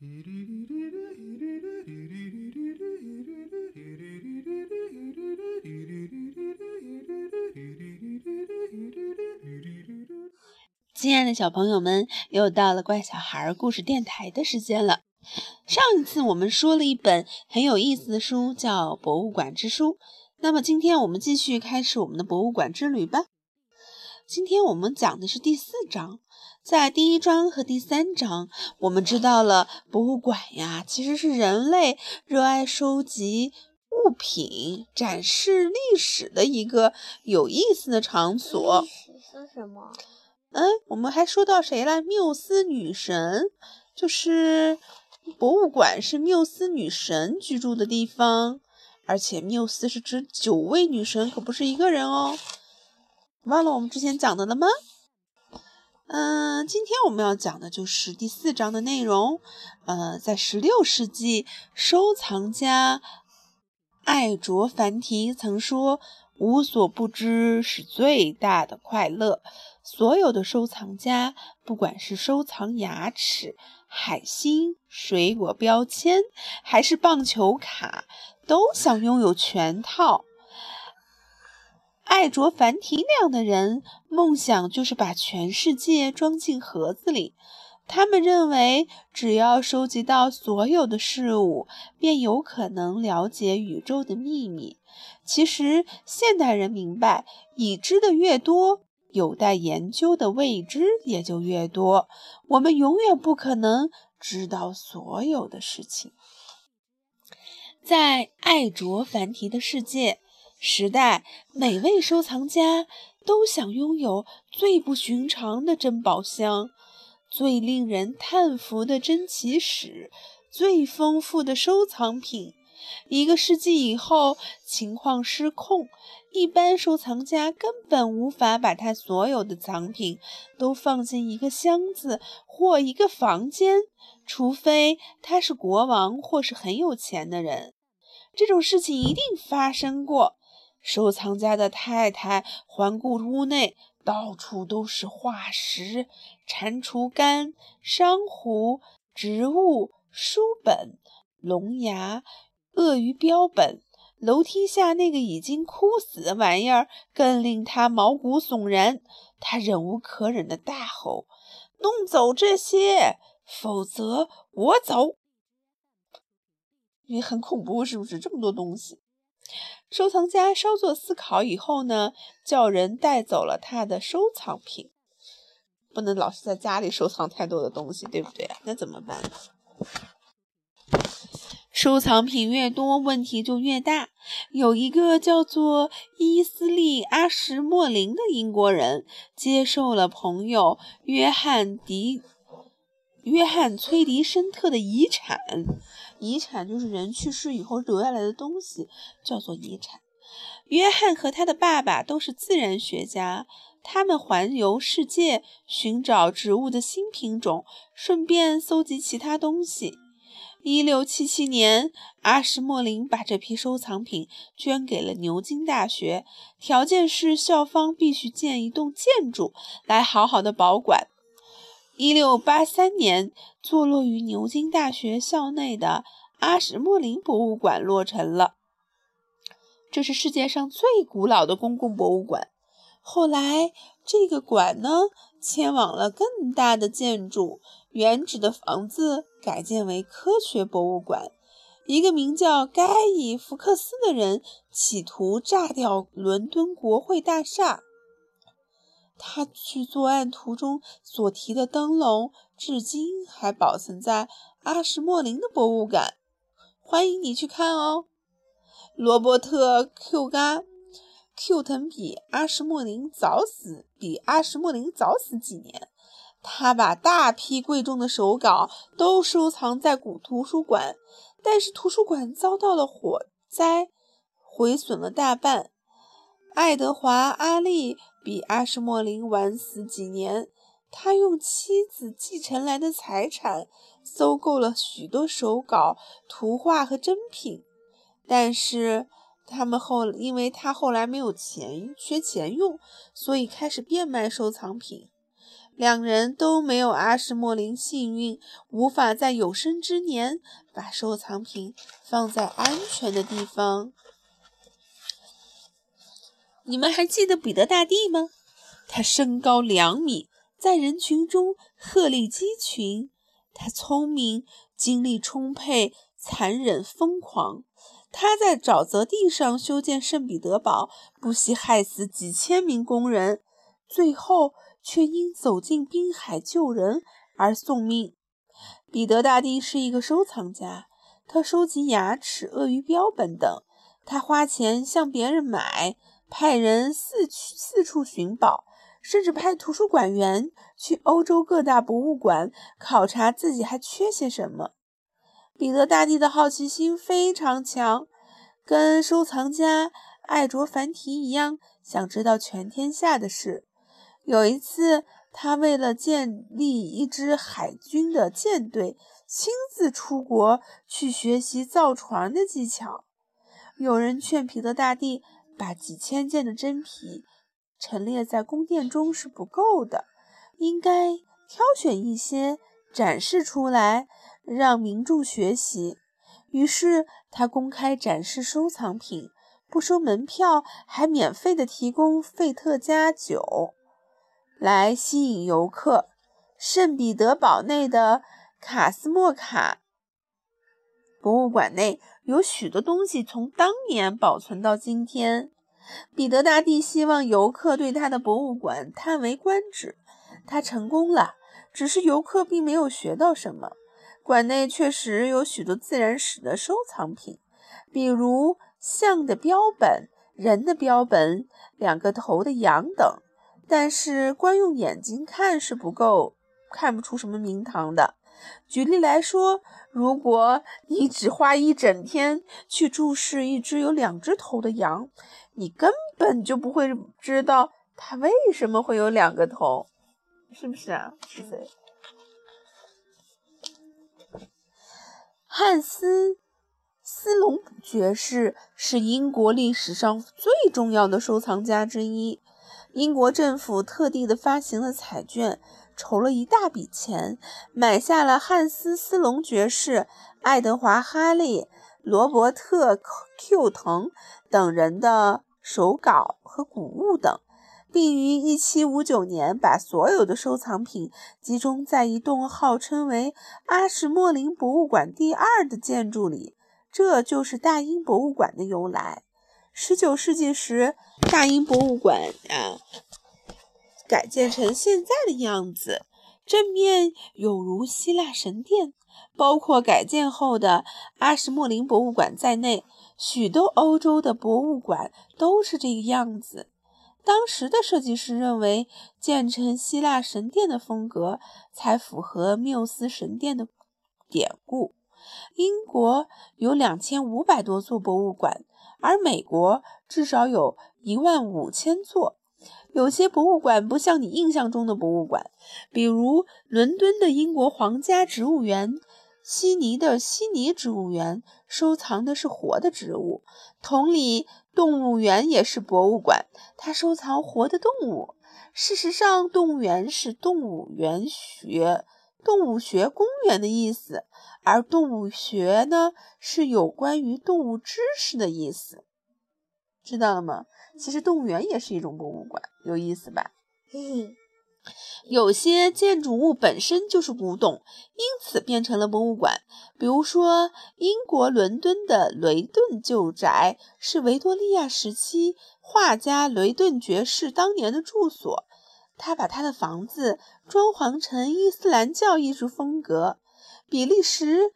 亲爱的小朋友们，又到了怪小孩故事电台的时间了。上一次我们说了一本很有意思的书，叫《博物馆之书》。那么今天我们继续开始我们的博物馆之旅吧。今天我们讲的是第四章。在第一章和第三章，我们知道了博物馆呀，其实是人类热爱收集物品、展示历史的一个有意思的场所。历史是什么？嗯，我们还说到谁了？缪斯女神，就是博物馆是缪斯女神居住的地方，而且缪斯是指九位女神，可不是一个人哦。忘了我们之前讲的了吗？嗯，今天我们要讲的就是第四章的内容。呃，在十六世纪，收藏家艾卓凡提曾说。无所不知是最大的快乐。所有的收藏家，不管是收藏牙齿、海星、水果标签，还是棒球卡，都想拥有全套。爱卓凡提那样的人，梦想就是把全世界装进盒子里。他们认为，只要收集到所有的事物，便有可能了解宇宙的秘密。其实，现代人明白，已知的越多，有待研究的未知也就越多。我们永远不可能知道所有的事情。在爱卓凡提的世界时代，每位收藏家都想拥有最不寻常的珍宝箱。最令人叹服的珍奇史，最丰富的收藏品。一个世纪以后，情况失控，一般收藏家根本无法把他所有的藏品都放进一个箱子或一个房间，除非他是国王或是很有钱的人。这种事情一定发生过。收藏家的太太环顾屋内。到处都是化石、蟾蜍干、珊瑚、植物、书本、龙牙、鳄鱼标本。楼梯下那个已经枯死的玩意儿更令他毛骨悚然。他忍无可忍地大吼：“弄走这些，否则我走！”你很恐怖，是不是？这么多东西。收藏家稍作思考以后呢，叫人带走了他的收藏品。不能老是在家里收藏太多的东西，对不对？那怎么办？收藏品越多，问题就越大。有一个叫做伊斯利阿什莫林的英国人，接受了朋友约翰迪。约翰·崔迪申特的遗产，遗产就是人去世以后留下来的东西，叫做遗产。约翰和他的爸爸都是自然学家，他们环游世界寻找植物的新品种，顺便搜集其他东西。一六七七年，阿什莫林把这批收藏品捐给了牛津大学，条件是校方必须建一栋建筑来好好的保管。一六八三年，坐落于牛津大学校内的阿什莫林博物馆落成了。这是世界上最古老的公共博物馆。后来，这个馆呢迁往了更大的建筑，原址的房子改建为科学博物馆。一个名叫盖伊·福克斯的人企图炸掉伦敦国会大厦。他去作案途中所提的灯笼，至今还保存在阿什莫林的博物馆，欢迎你去看哦。罗伯特 ·Q 嘎 Q 腾比阿什莫林早死，比阿什莫林早死几年。他把大批贵重的手稿都收藏在古图书馆，但是图书馆遭到了火灾，毁损了大半。爱德华·阿利。比阿什莫林晚死几年，他用妻子继承来的财产收购了许多手稿、图画和珍品，但是他们后因为他后来没有钱，缺钱用，所以开始变卖收藏品。两人都没有阿什莫林幸运，无法在有生之年把收藏品放在安全的地方。你们还记得彼得大帝吗？他身高两米，在人群中鹤立鸡群。他聪明，精力充沛，残忍疯狂。他在沼泽地上修建圣彼得堡，不惜害死几千名工人，最后。却因走进滨海救人而送命。彼得大帝是一个收藏家，他收集牙齿、鳄鱼标本等。他花钱向别人买，派人四去四处寻宝，甚至派图书馆员去欧洲各大博物馆考察自己还缺些什么。彼得大帝的好奇心非常强，跟收藏家爱卓凡提一样，想知道全天下的事。有一次，他为了建立一支海军的舰队，亲自出国去学习造船的技巧。有人劝彼得大帝把几千件的真皮陈列在宫殿中是不够的，应该挑选一些展示出来，让民众学习。于是他公开展示收藏品，不收门票，还免费的提供费特加酒。来吸引游客。圣彼得堡内的卡斯莫卡博物馆内有许多东西从当年保存到今天。彼得大帝希望游客对他的博物馆叹为观止，他成功了。只是游客并没有学到什么。馆内确实有许多自然史的收藏品，比如象的标本、人的标本、两个头的羊等。但是光用眼睛看是不够，看不出什么名堂的。举例来说，如果你只花一整天去注视一只有两只头的羊，你根本就不会知道它为什么会有两个头，是不是啊？是谁？汉斯·斯隆爵士是英国历史上最重要的收藏家之一。英国政府特地的发行了彩券，筹了一大笔钱，买下了汉斯·斯隆爵士、爱德华·哈利、罗伯特 ·Q 腾等人的手稿和古物等，并于1759年把所有的收藏品集中在一栋号称为阿什莫林博物馆第二的建筑里，这就是大英博物馆的由来。十九世纪时，大英博物馆啊改建成现在的样子，正面有如希腊神殿。包括改建后的阿什莫林博物馆在内，许多欧洲的博物馆都是这个样子。当时的设计师认为，建成希腊神殿的风格才符合缪斯神殿的典故。英国有两千五百多座博物馆。而美国至少有一万五千座，有些博物馆不像你印象中的博物馆，比如伦敦的英国皇家植物园、悉尼的悉尼植物园收藏的是活的植物。同理，动物园也是博物馆，它收藏活的动物。事实上，动物园是动物园学、动物学公园的意思。而动物学呢，是有关于动物知识的意思，知道了吗？其实动物园也是一种博物馆，有意思吧？有些建筑物本身就是古董，因此变成了博物馆。比如说，英国伦敦的雷顿旧宅是维多利亚时期画家雷顿爵士当年的住所，他把他的房子装潢成伊斯兰教艺术风格。比利时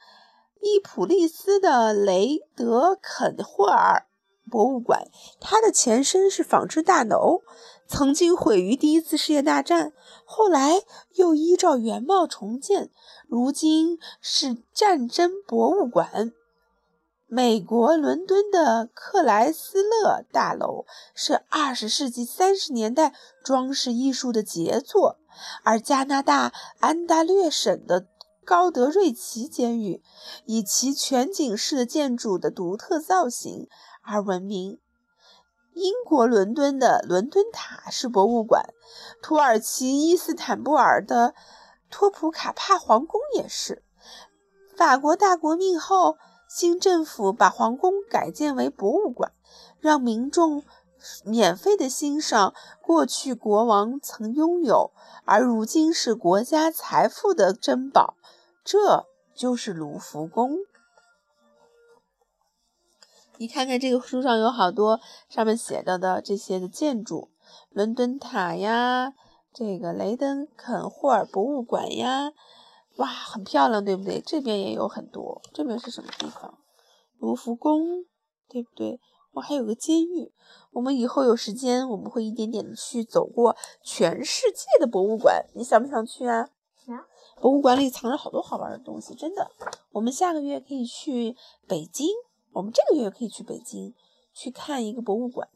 伊普利斯的雷德肯霍尔博物馆，它的前身是纺织大楼，曾经毁于第一次世界大战，后来又依照原貌重建，如今是战争博物馆。美国伦敦的克莱斯勒大楼是二十世纪三十年代装饰艺术的杰作，而加拿大安大略省的。高德瑞奇监狱以其全景式建筑的独特造型而闻名。英国伦敦的伦敦塔是博物馆，土耳其伊斯坦布尔的托普卡帕皇宫也是。法国大革命后，新政府把皇宫改建为博物馆，让民众免费的欣赏过去国王曾拥有，而如今是国家财富的珍宝。这就是卢浮宫。你看看这个书上有好多上面写着的这些的建筑，伦敦塔呀，这个雷登肯霍尔博物馆呀，哇，很漂亮，对不对？这边也有很多，这边是什么地方？卢浮宫，对不对？我，还有个监狱。我们以后有时间，我们会一点点的去走过全世界的博物馆，你想不想去啊？想。博物馆里藏着好多好玩的东西，真的。我们下个月可以去北京。我们这个月可以去北京去看一个博物馆，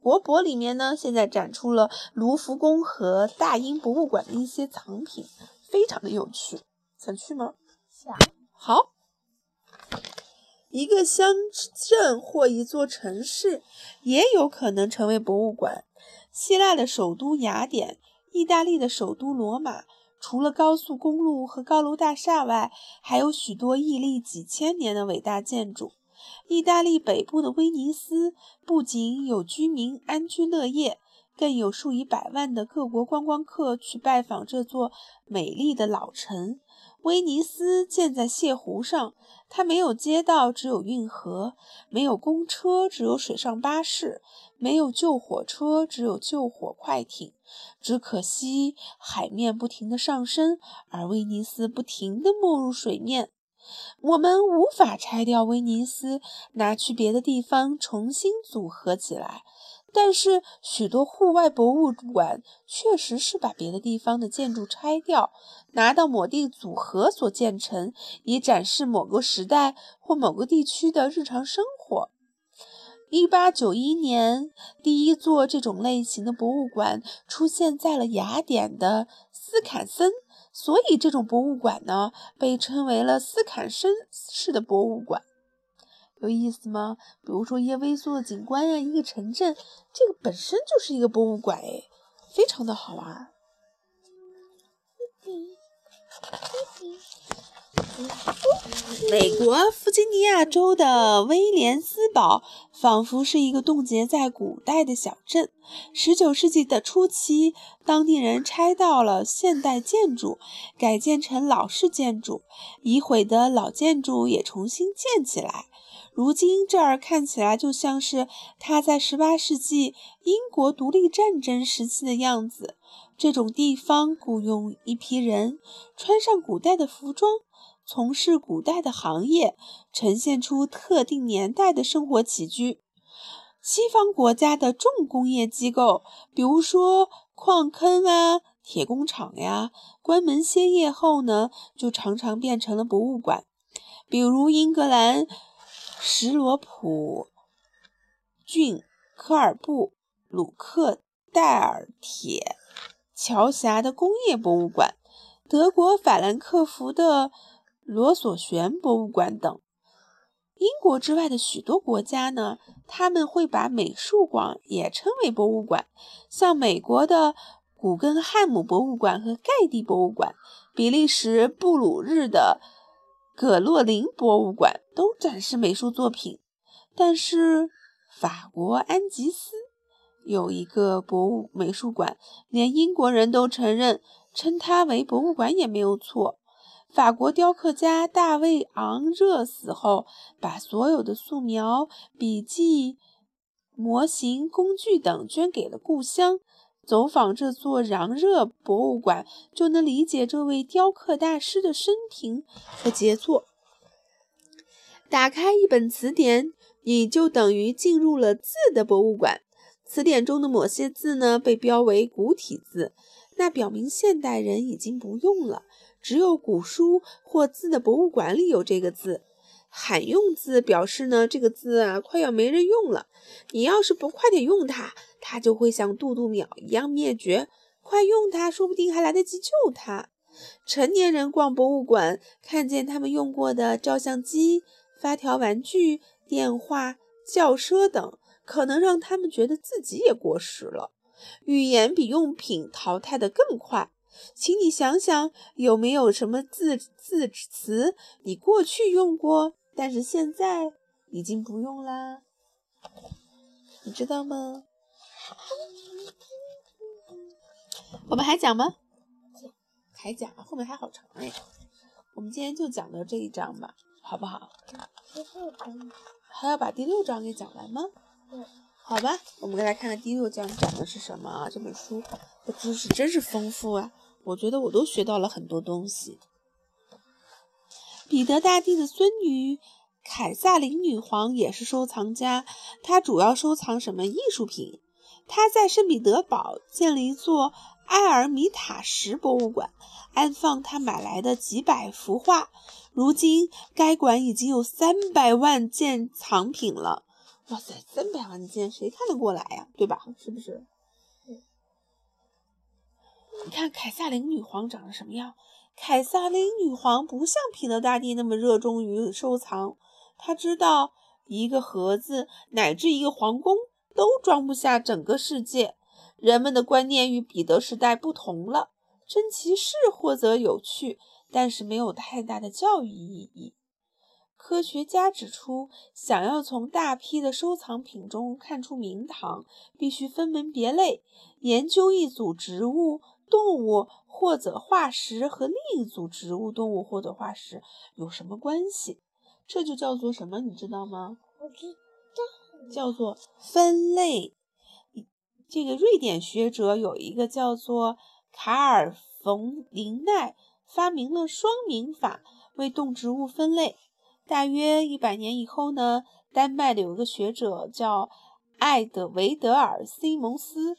国博里面呢，现在展出了卢浮宫和大英博物馆的一些藏品，非常的有趣。想去吗？想。好，一个乡镇或一座城市也有可能成为博物馆。希腊的首都雅典，意大利的首都罗马，除了高速公路和高楼大厦外，还有许多屹立几千年的伟大建筑。意大利北部的威尼斯不仅有居民安居乐业，更有数以百万的各国观光客去拜访这座美丽的老城。威尼斯建在泻湖上，它没有街道，只有运河；没有公车，只有水上巴士；没有救火车，只有救火快艇。只可惜海面不停地上升，而威尼斯不停的没入水面。我们无法拆掉威尼斯，拿去别的地方重新组合起来。但是，许多户外博物馆确实是把别的地方的建筑拆掉，拿到某地组合所建成，以展示某个时代或某个地区的日常生活。一八九一年，第一座这种类型的博物馆出现在了雅典的斯坎森。所以，这种博物馆呢，被称为了斯坎森式的博物馆，有意思吗？比如说一些微缩的景观呀，一个城镇，这个本身就是一个博物馆，哎，非常的好玩。美国弗吉尼亚州的威廉斯堡仿佛是一个冻结在古代的小镇。19世纪的初期，当地人拆掉了现代建筑，改建成老式建筑，已毁的老建筑也重新建起来。如今这儿看起来就像是它在18世纪英国独立战争时期的样子。这种地方雇佣一批人，穿上古代的服装。从事古代的行业，呈现出特定年代的生活起居。西方国家的重工业机构，比如说矿坑啊、铁工厂呀，关门歇业后呢，就常常变成了博物馆。比如英格兰什罗普郡科尔布鲁克戴尔铁桥峡的工业博物馆，德国法兰克福的。罗索悬博物馆等，英国之外的许多国家呢，他们会把美术馆也称为博物馆。像美国的古根汉姆博物馆和盖蒂博物馆，比利时布鲁日的葛洛林博物馆都展示美术作品。但是法国安吉斯有一个博物美术馆，连英国人都承认，称它为博物馆也没有错。法国雕刻家大卫·昂热死后，把所有的素描、笔记、模型、工具等捐给了故乡。走访这座昂热博物馆，就能理解这位雕刻大师的生平和杰作。打开一本词典，你就等于进入了字的博物馆。词典中的某些字呢，被标为古体字，那表明现代人已经不用了。只有古书或字的博物馆里有这个字，罕用字表示呢，这个字啊快要没人用了。你要是不快点用它，它就会像渡渡鸟一样灭绝。快用它，说不定还来得及救它。成年人逛博物馆，看见他们用过的照相机、发条玩具、电话、轿车等，可能让他们觉得自己也过时了。语言比用品淘汰的更快。请你想想，有没有什么字字词你过去用过，但是现在已经不用啦？你知道吗？我们还讲吗？还讲，后面还好长哎。我们今天就讲到这一章吧，好不好？还要把第六章给讲完吗？好吧，我们再来看看第六章讲的是什么啊？这本书的知识真是丰富啊！我觉得我都学到了很多东西。彼得大帝的孙女凯撒琳女皇也是收藏家，她主要收藏什么艺术品？她在圣彼得堡建了一座埃尔米塔什博物馆，安放她买来的几百幅画。如今，该馆已经有三百万件藏品了。哇塞，三百万件，谁看得过来呀？对吧？是不是？你看凯撒琳女皇长得什么样？凯撒琳女皇不像彼得大帝那么热衷于收藏，她知道一个盒子乃至一个皇宫都装不下整个世界。人们的观念与彼得时代不同了，珍奇是或者有趣，但是没有太大的教育意义。科学家指出，想要从大批的收藏品中看出名堂，必须分门别类，研究一组植物。动物或者化石和另一组植物、动物或者化石有什么关系？这就叫做什么？你知道吗？我知道，叫做分类。这个瑞典学者有一个叫做卡尔·冯·林奈，发明了双名法，为动植物分类。大约一百年以后呢，丹麦的有一个学者叫艾德维德尔·西蒙斯。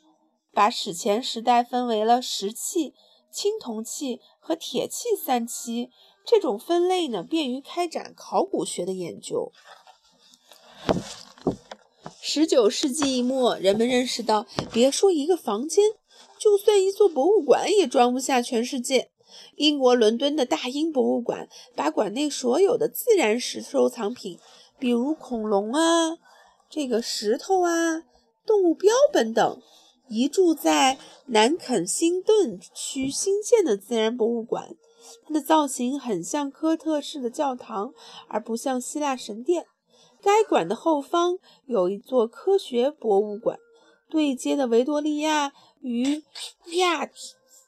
把史前时代分为了石器、青铜器和铁器三期。这种分类呢，便于开展考古学的研究。十九世纪末，人们认识到，别说一个房间，就算一座博物馆也装不下全世界。英国伦敦的大英博物馆把馆内所有的自然史收藏品，比如恐龙啊、这个石头啊、动物标本等。移驻在南肯辛顿区新建的自然博物馆，它的造型很像科特式的教堂，而不像希腊神殿。该馆的后方有一座科学博物馆，对接的维多利亚与亚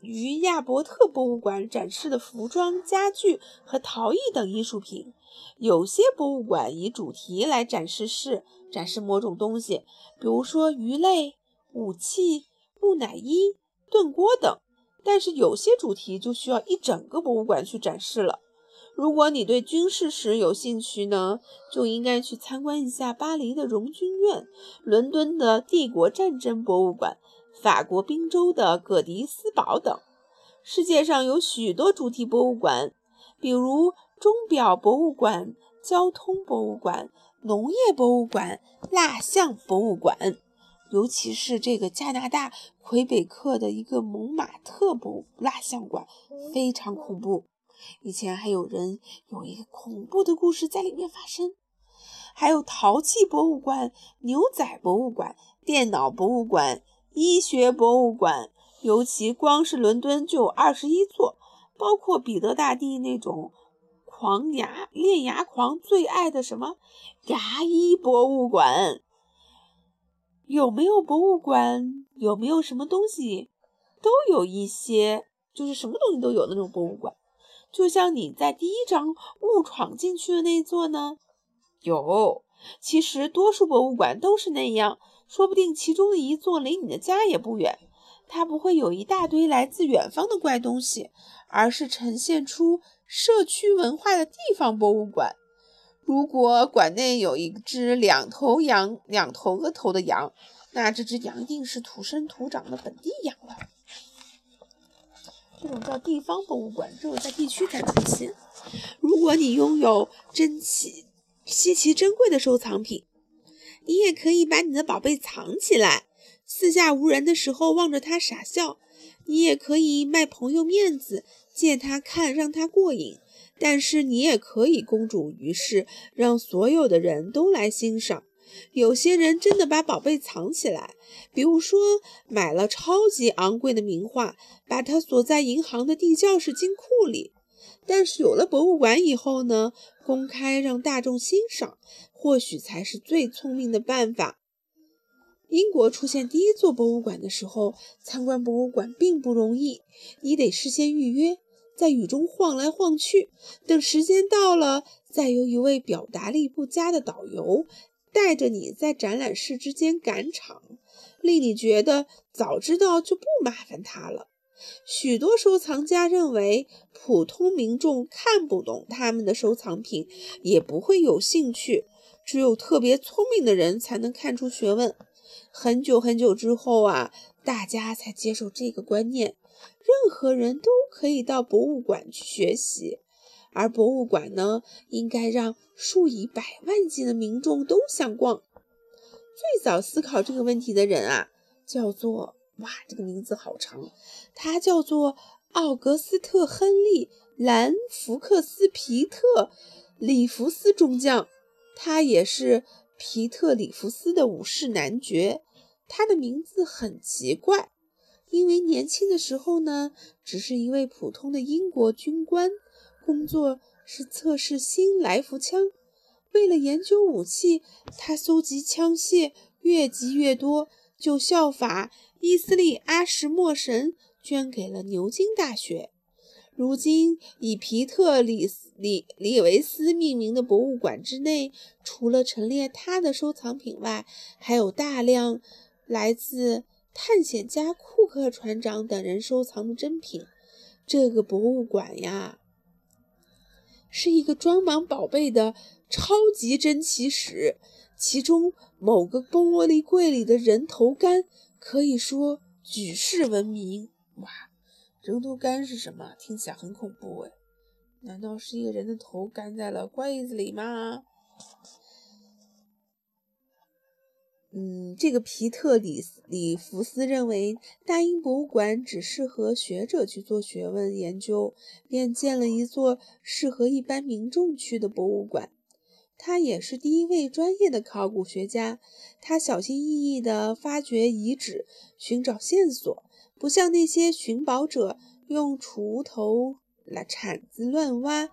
与亚伯特博物馆展示的服装、家具和陶艺等艺术品。有些博物馆以主题来展示是展示某种东西，比如说鱼类。武器、木乃伊、炖锅等，但是有些主题就需要一整个博物馆去展示了。如果你对军事史有兴趣呢，就应该去参观一下巴黎的荣军院、伦敦的帝国战争博物馆、法国宾州的葛迪斯堡等。世界上有许多主题博物馆，比如钟表博物馆、交通博物馆、农业博物馆、蜡像博物馆。尤其是这个加拿大魁北克的一个蒙马特博蜡像馆非常恐怖，以前还有人有一个恐怖的故事在里面发生。还有陶器博物馆、牛仔博物馆、电脑博物馆、医学博物馆，尤其光是伦敦就有二十一座，包括彼得大帝那种狂牙练牙狂最爱的什么牙医博物馆。有没有博物馆？有没有什么东西？都有一些，就是什么东西都有那种博物馆。就像你在第一章误闯进去的那座呢？有。其实多数博物馆都是那样，说不定其中的一座离你的家也不远。它不会有一大堆来自远方的怪东西，而是呈现出社区文化的地方博物馆。如果馆内有一只两头羊、两头额头的羊，那这只羊定是土生土长的本地羊了。这种叫地方博物馆，只有在地区才出现。如果你拥有珍奇、稀奇珍贵的收藏品，你也可以把你的宝贝藏起来，四下无人的时候望着它傻笑。你也可以卖朋友面子，借他看，让他过瘾。但是你也可以公诸于世，让所有的人都来欣赏。有些人真的把宝贝藏起来，比如说买了超级昂贵的名画，把它锁在银行的地窖式金库里。但是有了博物馆以后呢，公开让大众欣赏，或许才是最聪明的办法。英国出现第一座博物馆的时候，参观博物馆并不容易，你得事先预约，在雨中晃来晃去，等时间到了，再由一位表达力不佳的导游带着你在展览室之间赶场，令你觉得早知道就不麻烦他了。许多收藏家认为，普通民众看不懂他们的收藏品，也不会有兴趣，只有特别聪明的人才能看出学问。很久很久之后啊，大家才接受这个观念，任何人都可以到博物馆去学习，而博物馆呢，应该让数以百万计的民众都想逛。最早思考这个问题的人啊，叫做哇，这个名字好长，他叫做奥格斯特·亨利·兰福克斯·皮特·里弗斯中将，他也是。皮特里弗斯的武士男爵，他的名字很奇怪，因为年轻的时候呢，只是一位普通的英国军官，工作是测试新来福枪。为了研究武器，他搜集枪械，越集越多，就效法伊斯利阿什莫神，捐给了牛津大学。如今以皮特里里里维斯命名的博物馆之内，除了陈列他的收藏品外，还有大量来自探险家库克船长等人收藏的珍品。这个博物馆呀，是一个装满宝贝的超级珍奇室，其中某个玻璃柜里的人头干可以说举世闻名。哇！人头干是什么？听起来很恐怖哎！难道是一个人的头干在了柜子里吗？嗯，这个皮特里里弗斯认为大英博物馆只适合学者去做学问研究，便建了一座适合一般民众去的博物馆。他也是第一位专业的考古学家，他小心翼翼地发掘遗址，寻找线索。不像那些寻宝者用锄头、来铲子乱挖，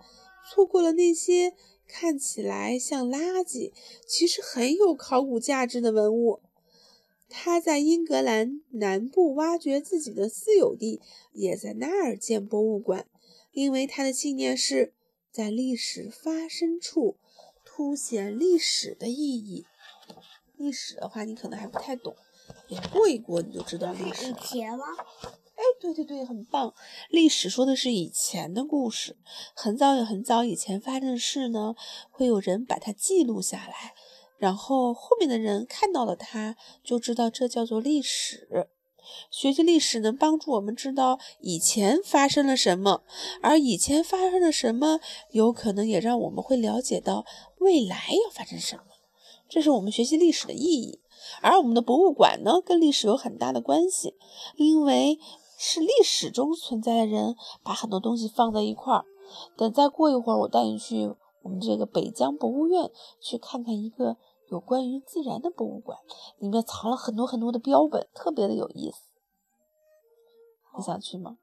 错过了那些看起来像垃圾，其实很有考古价值的文物。他在英格兰南部挖掘自己的私有地，也在那儿建博物馆，因为他的信念是在历史发生处凸显历史的意义。历史的话，你可能还不太懂。你过一过，你就知道历史。以前吗？哎，对对对，很棒。历史说的是以前的故事，很早也很早以前发生的事呢，会有人把它记录下来，然后后面的人看到了它，就知道这叫做历史。学习历史能帮助我们知道以前发生了什么，而以前发生了什么，有可能也让我们会了解到未来要发生什么。这是我们学习历史的意义。而我们的博物馆呢，跟历史有很大的关系，因为是历史中存在的人把很多东西放在一块儿。等再过一会儿，我带你去我们这个北疆博物院去看看一个有关于自然的博物馆，里面藏了很多很多的标本，特别的有意思。你想去吗？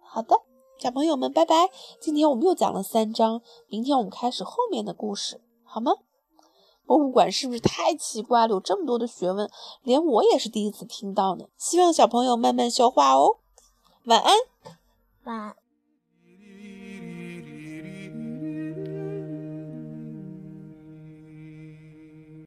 好的，小朋友们，拜拜。今天我们又讲了三章，明天我们开始后面的故事，好吗？博物馆是不是太奇怪了？有这么多的学问，连我也是第一次听到呢。希望小朋友慢慢消化哦。晚安，晚。